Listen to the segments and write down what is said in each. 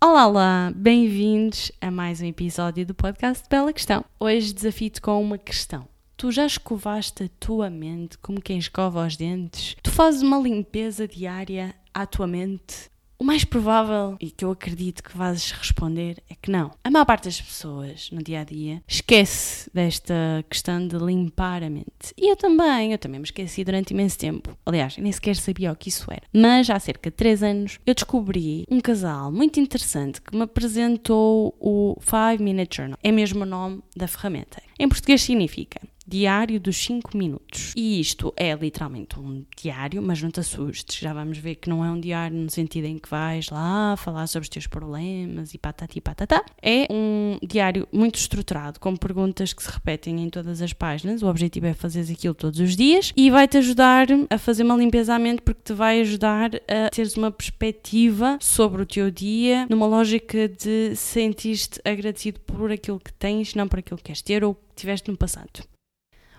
Olá, olá! Bem-vindos a mais um episódio do podcast Bela Questão. Hoje desafio-te com uma questão. Tu já escovaste a tua mente como quem escova os dentes? Tu fazes uma limpeza diária à tua mente? O mais provável, e que eu acredito que vais responder, é que não. A maior parte das pessoas no dia a dia esquece desta questão de limpar a mente. E eu também, eu também me esqueci durante imenso tempo. Aliás, nem sequer sabia o que isso era. Mas há cerca de 3 anos eu descobri um casal muito interessante que me apresentou o 5 Minute Journal. É mesmo o nome da ferramenta. Em português significa Diário dos 5 minutos. E isto é literalmente um diário, mas não te assustes, já vamos ver que não é um diário no sentido em que vais lá falar sobre os teus problemas e patati patatá. É um diário muito estruturado, com perguntas que se repetem em todas as páginas. O objetivo é fazer aquilo todos os dias e vai-te ajudar a fazer uma limpeza à mente porque te vai ajudar a teres uma perspectiva sobre o teu dia, numa lógica de sentir-te agradecido por aquilo que tens, não por aquilo que queres ter ou que tiveste no passado.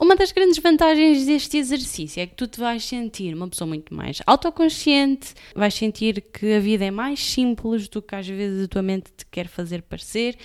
Uma das grandes vantagens deste exercício é que tu te vais sentir uma pessoa muito mais autoconsciente, vais sentir que a vida é mais simples do que às vezes a tua mente te quer fazer parecer,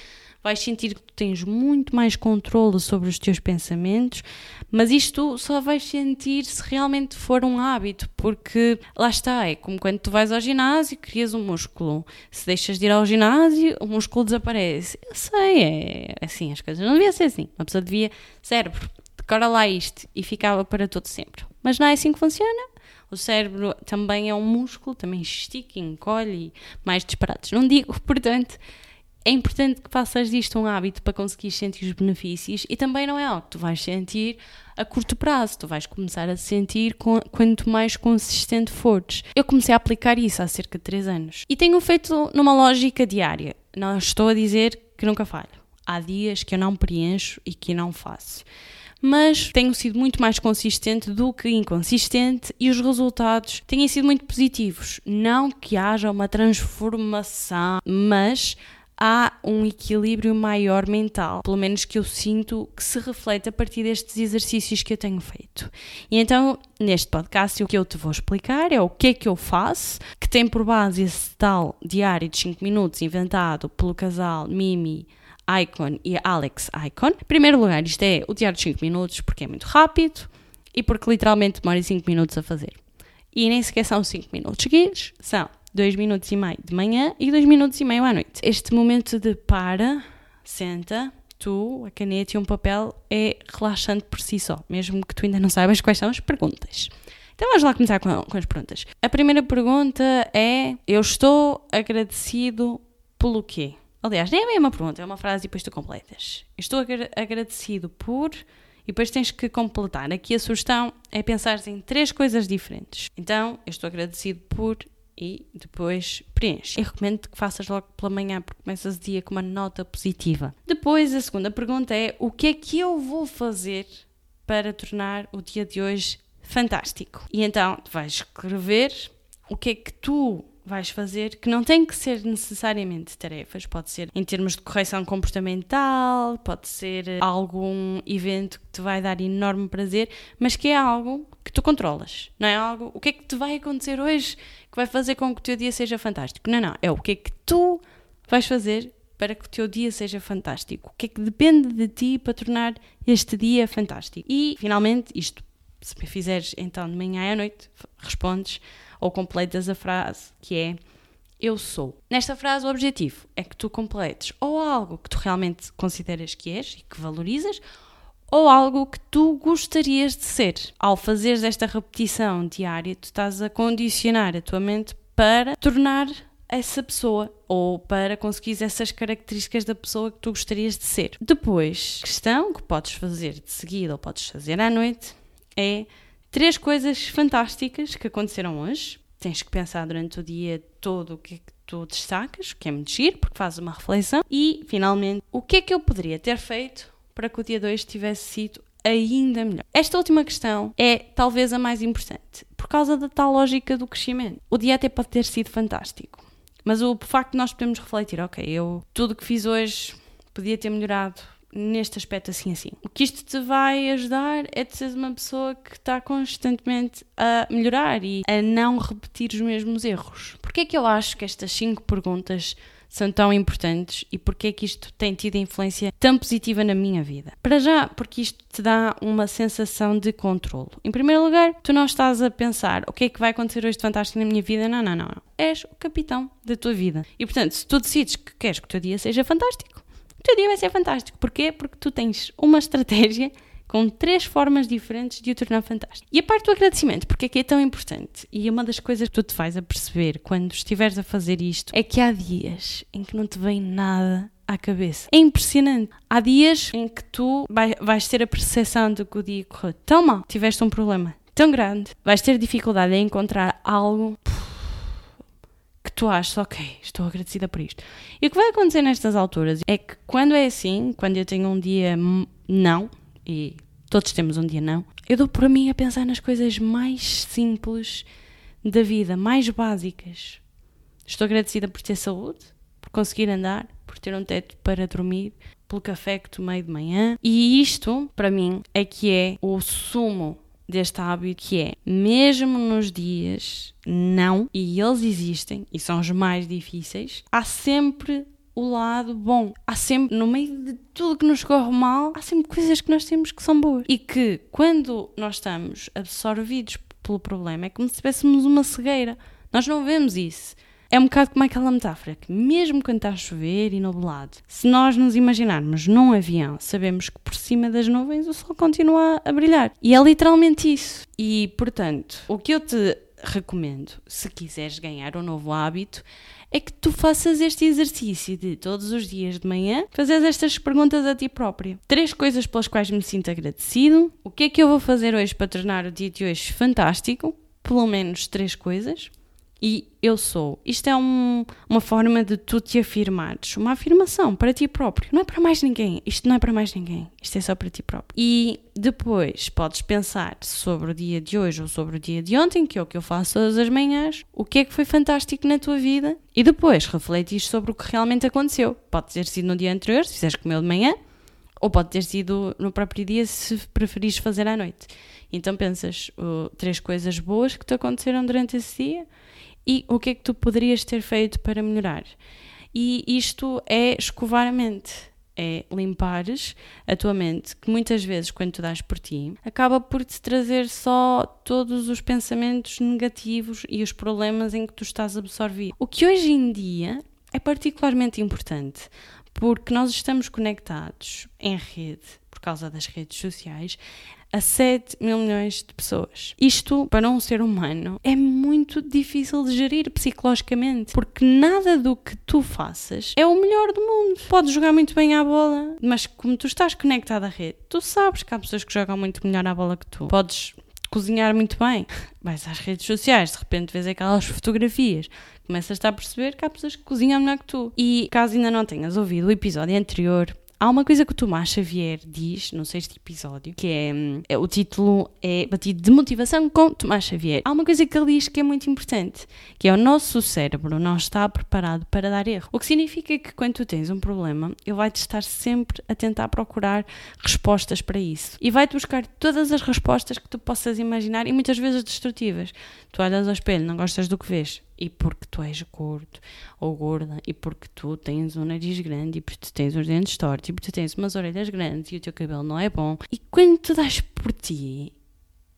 vais sentir que tu tens muito mais controle sobre os teus pensamentos, mas isto só vais sentir se realmente for um hábito, porque lá está, é como quando tu vais ao ginásio, crias um músculo. Se deixas de ir ao ginásio, o músculo desaparece. Eu sei, é assim, as coisas não deviam ser assim. Uma pessoa devia, cérebro, decora lá isto e ficava para todo sempre. Mas não é assim que funciona. O cérebro também é um músculo, também estica, encolhe, mais disparados. Não digo, portanto, é importante que faças disto um hábito para conseguir sentir os benefícios e também não é algo que tu vais sentir a curto prazo, tu vais começar a sentir com, quanto mais consistente fores. Eu comecei a aplicar isso há cerca de 3 anos e tenho feito numa lógica diária. Não estou a dizer que nunca falho. Há dias que eu não preencho e que não faço mas tenho sido muito mais consistente do que inconsistente e os resultados têm sido muito positivos. Não que haja uma transformação, mas há um equilíbrio maior mental, pelo menos que eu sinto que se reflete a partir destes exercícios que eu tenho feito. E então, neste podcast, o que eu te vou explicar é o que é que eu faço, que tem por base esse tal diário de 5 minutos inventado pelo casal Mimi Icon e Alex Icon. Em primeiro lugar, isto é o diário de 5 minutos porque é muito rápido e porque literalmente demora 5 minutos a fazer. E nem sequer são 5 minutos seguidos, são 2 minutos e meio de manhã e 2 minutos e meio à noite. Este momento de para, senta, tu, a caneta e um papel é relaxante por si só, mesmo que tu ainda não saibas quais são as perguntas. Então vamos lá começar com, com as perguntas. A primeira pergunta é: Eu estou agradecido pelo quê? Aliás, nem é bem uma pergunta, é uma frase e depois tu completas. Estou agradecido por. E depois tens que completar. Aqui a sugestão é pensar em três coisas diferentes. Então, eu estou agradecido por e depois preenche. Eu recomendo que faças logo pela manhã porque começas o dia com uma nota positiva. Depois, a segunda pergunta é: o que é que eu vou fazer para tornar o dia de hoje fantástico? E então, vais escrever o que é que tu vais fazer, que não tem que ser necessariamente tarefas, pode ser em termos de correção comportamental, pode ser algum evento que te vai dar enorme prazer, mas que é algo que tu controlas, não é algo, o que é que te vai acontecer hoje que vai fazer com que o teu dia seja fantástico? Não, não, é o que é que tu vais fazer para que o teu dia seja fantástico, o que é que depende de ti para tornar este dia fantástico. E, finalmente, isto, se me fizeres então de manhã à noite, respondes ou completas a frase que é eu sou. Nesta frase, o objetivo é que tu completes ou algo que tu realmente consideras que és e que valorizas, ou algo que tu gostarias de ser. Ao fazeres esta repetição diária, tu estás a condicionar a tua mente para tornar essa pessoa ou para conseguir essas características da pessoa que tu gostarias de ser. Depois, questão que podes fazer de seguida ou podes fazer à noite é Três coisas fantásticas que aconteceram hoje. Tens que pensar durante o dia todo o que é que tu destacas, que é muito giro, porque fazes uma reflexão. E, finalmente, o que é que eu poderia ter feito para que o dia 2 tivesse sido ainda melhor? Esta última questão é talvez a mais importante, por causa da tal lógica do crescimento. O dia até pode ter sido fantástico, mas o facto de nós podemos refletir, ok, eu tudo que fiz hoje podia ter melhorado neste aspecto assim assim. O que isto te vai ajudar é de ser uma pessoa que está constantemente a melhorar e a não repetir os mesmos erros. Porquê é que eu acho que estas cinco perguntas são tão importantes e porque é que isto tem tido influência tão positiva na minha vida. Para já, porque isto te dá uma sensação de controlo. Em primeiro lugar, tu não estás a pensar o que é que vai acontecer hoje de fantástico na minha vida. Não, não, não. não. És o capitão da tua vida. E portanto, se tu decides que queres que o teu dia seja fantástico, o teu dia vai ser fantástico. Porquê? Porque tu tens uma estratégia com três formas diferentes de o tornar fantástico. E a parte do agradecimento, porque é que é tão importante? E uma das coisas que tu te faz a perceber quando estiveres a fazer isto é que há dias em que não te vem nada à cabeça. É impressionante. Há dias em que tu vais ter a percepção de que o dia correu tão mal, tiveste um problema tão grande, vais ter dificuldade em encontrar algo tu achas, ok, estou agradecida por isto. E o que vai acontecer nestas alturas é que quando é assim, quando eu tenho um dia não, e todos temos um dia não, eu dou por mim a pensar nas coisas mais simples da vida, mais básicas. Estou agradecida por ter saúde, por conseguir andar, por ter um teto para dormir, pelo café que tomei de manhã. E isto, para mim, é que é o sumo deste hábito que é, mesmo nos dias não, e eles existem, e são os mais difíceis, há sempre o lado bom. Há sempre, no meio de tudo que nos corre mal, há sempre coisas que nós temos que são boas. E que quando nós estamos absorvidos pelo problema, é como se tivéssemos uma cegueira. Nós não vemos isso. É um bocado como aquela metáfora que, mesmo quando está a chover e nublado, se nós nos imaginarmos num avião, sabemos que por cima das nuvens o sol continua a brilhar. E é literalmente isso. E, portanto, o que eu te recomendo, se quiseres ganhar um novo hábito, é que tu faças este exercício de todos os dias de manhã fazer estas perguntas a ti própria. Três coisas pelas quais me sinto agradecido. O que é que eu vou fazer hoje para tornar o dia de hoje fantástico? Pelo menos três coisas e eu sou. Isto é um, uma forma de tu te afirmares, uma afirmação para ti próprio. Não é para mais ninguém. Isto não é para mais ninguém. Isto é só para ti próprio. E depois podes pensar sobre o dia de hoje ou sobre o dia de ontem, que é o que eu faço todas as manhãs, o que é que foi fantástico na tua vida e depois refletir sobre o que realmente aconteceu. Pode ter sido no dia anterior, se fizeres comer de manhã, ou pode ter sido no próprio dia, se preferires fazer à noite. Então pensas uh, três coisas boas que te aconteceram durante esse dia e o que é que tu poderias ter feito para melhorar. E isto é escovar a mente, é limpares a tua mente, que muitas vezes, quando tu dás por ti, acaba por te trazer só todos os pensamentos negativos e os problemas em que tu estás absorvido. O que hoje em dia é particularmente importante, porque nós estamos conectados em rede, causa das redes sociais, a 7 mil milhões de pessoas. Isto, para um ser humano, é muito difícil de gerir psicologicamente, porque nada do que tu faças é o melhor do mundo. Podes jogar muito bem à bola, mas como tu estás conectado à rede, tu sabes que há pessoas que jogam muito melhor à bola que tu. Podes cozinhar muito bem, vais às redes sociais, de repente vês aquelas fotografias, começas a perceber que há pessoas que cozinham melhor que tu. E caso ainda não tenhas ouvido o episódio anterior, Há uma coisa que o Tomás Xavier diz no sexto episódio, que é, é, o título é Batido de Motivação com Tomás Xavier. Há uma coisa que ele diz que é muito importante, que é o nosso cérebro não está preparado para dar erro. O que significa que quando tu tens um problema, ele vai-te estar sempre a tentar procurar respostas para isso. E vai-te buscar todas as respostas que tu possas imaginar e muitas vezes destrutivas. Tu olhas ao espelho, não gostas do que vês, e porque tu és gordo ou gorda, e porque tu tens um nariz grande, e porque tu tens os dentes tortos, e porque tu tens umas orelhas grandes e o teu cabelo não é bom. E quando tu dás por ti,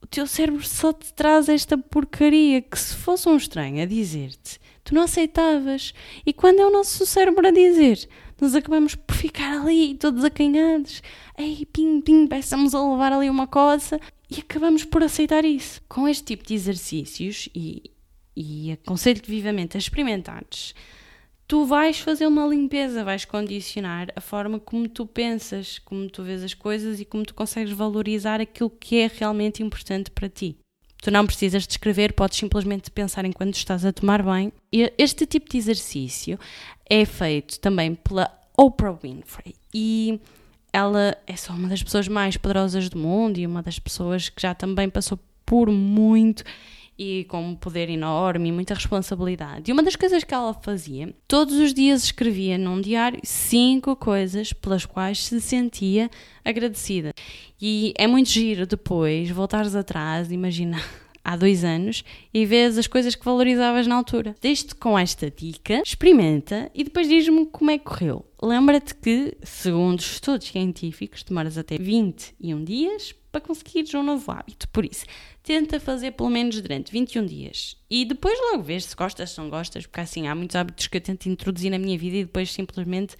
o teu cérebro só te traz esta porcaria que se fosse um estranho a dizer-te, tu não aceitavas. E quando é o nosso cérebro a dizer, nós acabamos por ficar ali todos acanhados. Ei, pim, pim, peçamos a levar ali uma coisa e acabamos por aceitar isso. Com este tipo de exercícios e, e aconselho-te vivamente a experimentares, tu vais fazer uma limpeza, vais condicionar a forma como tu pensas, como tu vês as coisas e como tu consegues valorizar aquilo que é realmente importante para ti. Tu não precisas de escrever, podes simplesmente pensar enquanto estás a tomar banho. Este tipo de exercício é feito também pela Oprah Winfrey e ela é só uma das pessoas mais poderosas do mundo e uma das pessoas que já também passou por muito e com um poder enorme e muita responsabilidade. E uma das coisas que ela fazia, todos os dias escrevia num diário cinco coisas pelas quais se sentia agradecida. E é muito giro depois voltares atrás imaginar há dois anos e vês as coisas que valorizavas na altura. Deixe-te com esta dica, experimenta e depois diz-me como é que correu. Lembra-te que, segundo estudos científicos, demoras até 21 dias para conseguires um novo hábito. Por isso, tenta fazer pelo menos durante 21 dias e depois logo vês se gostas, se não gostas, porque assim há muitos hábitos que eu tento introduzir na minha vida e depois simplesmente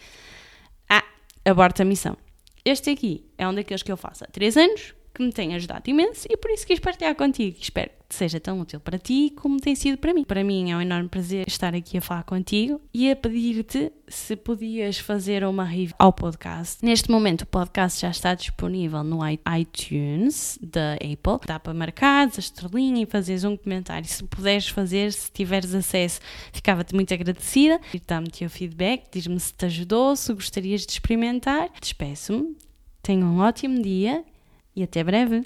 ah, aborto a missão. Este aqui é um daqueles que eu faço há 3 anos, que me tem ajudado imenso e por isso quis partilhar contigo. Espero que seja tão útil para ti como tem sido para mim. Para mim é um enorme prazer estar aqui a falar contigo e a pedir-te se podias fazer uma review ao podcast. Neste momento o podcast já está disponível no iTunes da Apple. Dá para marcar a estrelinha e fazeres um comentário. Se puderes fazer, se tiveres acesso, ficava-te muito agradecida. Dá-me o teu feedback, diz-me se te ajudou, se gostarias de experimentar. Despeço-me. Tenha um ótimo dia e até breve!